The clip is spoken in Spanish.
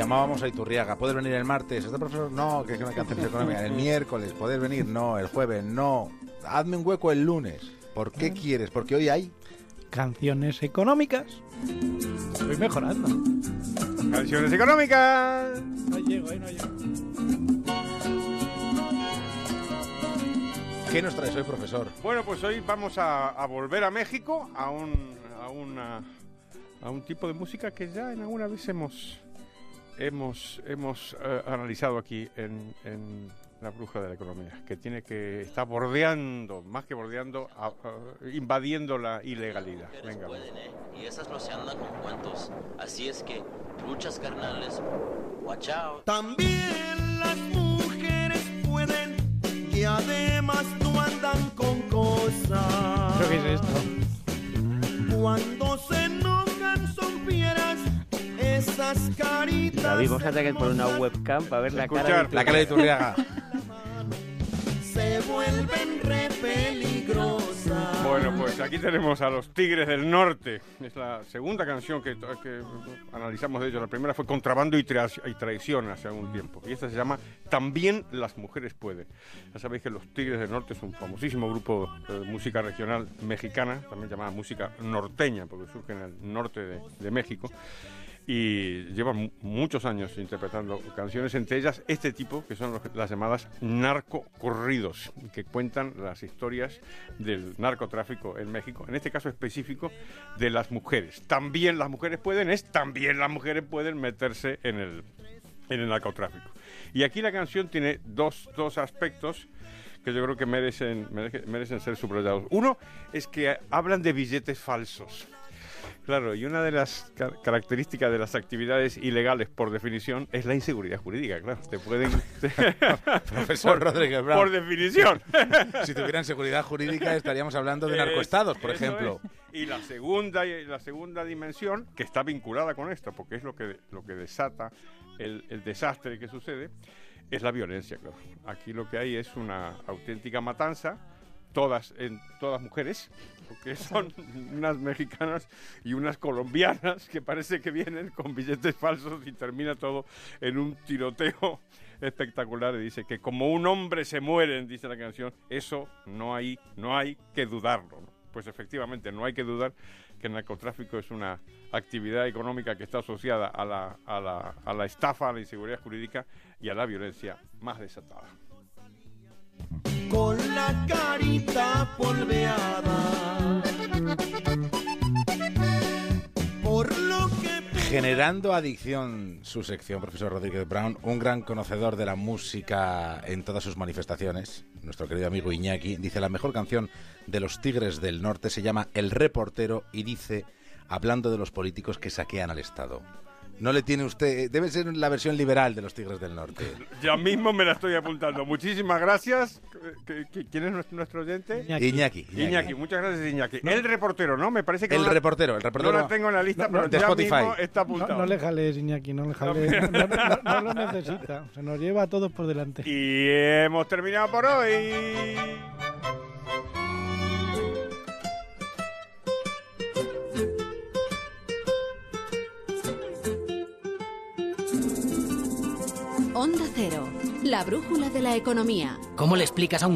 llamábamos a Iturriaga. ¿Puedes venir el martes? ¿Este profesor? No, que es una canción económica. El miércoles, ¿puedes venir? No, el jueves, no. Hazme un hueco el lunes. ¿Por qué quieres? Porque hoy hay canciones económicas. Estoy mejorando. Canciones económicas. No llego, ahí no llego. ¿Qué nos traes hoy, profesor? Bueno, pues hoy vamos a, a volver a México a un, a, una, a un tipo de música que ya en alguna vez hemos, hemos, hemos eh, analizado aquí en, en La Bruja de la Economía, que tiene que está bordeando, más que bordeando, a- a- invadiendo la ilegalidad. Venga, pueden, ¿eh? Y esas no se andan con cuentos. Así es que, luchas carnales, out. También las mujeres pueden y además no andan con cosas. ¿Pero qué es esto? Cuando se David, vamos a tener que poner una webcam para ver la cara Escuchar. de La cara de Iturriaga. Se vuelven re peligrosas. Bueno, pues aquí tenemos a los Tigres del Norte. Es la segunda canción que, que analizamos de ellos. La primera fue Contrabando y, Tra- y Traición hace algún tiempo. Y esta se llama También las mujeres pueden. Ya sabéis que los Tigres del Norte es un famosísimo grupo de música regional mexicana, también llamada música norteña, porque surge en el norte de, de México. Y llevan mu- muchos años interpretando canciones, entre ellas este tipo, que son las llamadas narcocorridos, que cuentan las historias del narcotráfico en México, en este caso específico de las mujeres. También las mujeres pueden, es también las mujeres pueden meterse en el, en el narcotráfico. Y aquí la canción tiene dos, dos aspectos que yo creo que merecen, merece- merecen ser subrayados. Uno es que hablan de billetes falsos. Claro, y una de las ca- características de las actividades ilegales, por definición, es la inseguridad jurídica, claro. Te pueden... Profesor Rodríguez Brown. por definición. Si tuvieran seguridad jurídica estaríamos hablando de narcoestados, por Eso ejemplo. es. Y la segunda, y la segunda dimensión, que está vinculada con esto, porque es lo que, lo que desata el, el desastre que sucede, es la violencia, claro. Aquí lo que hay es una auténtica matanza, todas, en, todas mujeres, porque son unas mexicanas y unas colombianas que parece que vienen con billetes falsos y termina todo en un tiroteo espectacular. Y dice que como un hombre se mueren, dice la canción, eso no hay, no hay que dudarlo. ¿no? Pues efectivamente, no hay que dudar que el narcotráfico es una actividad económica que está asociada a la, a la, a la estafa, a la inseguridad jurídica y a la violencia más desatada. Polveada. Por lo que Generando adicción, su sección, profesor Rodríguez Brown, un gran conocedor de la música en todas sus manifestaciones, nuestro querido amigo Iñaki, dice la mejor canción de los Tigres del Norte se llama El Reportero y dice, hablando de los políticos que saquean al Estado. No le tiene usted, debe ser la versión liberal de los Tigres del Norte. Ya mismo me la estoy apuntando. Muchísimas gracias. ¿Qui- qui- ¿Quién es nuestro, oyente? Iñaki. Iñaki. Iñaki. muchas gracias Iñaki. El reportero, ¿no? Me parece que El no reportero, el No reportero. la tengo en la lista, No, pero de ya Spotify. mismo está No, apuntado. no le jales, Iñaki, no le jales. No, no- no lo necesita. Se nos lleva a todos por delante. Y hemos terminado por hoy. Onda Cero, la brújula de la economía. ¿Cómo le explicas a un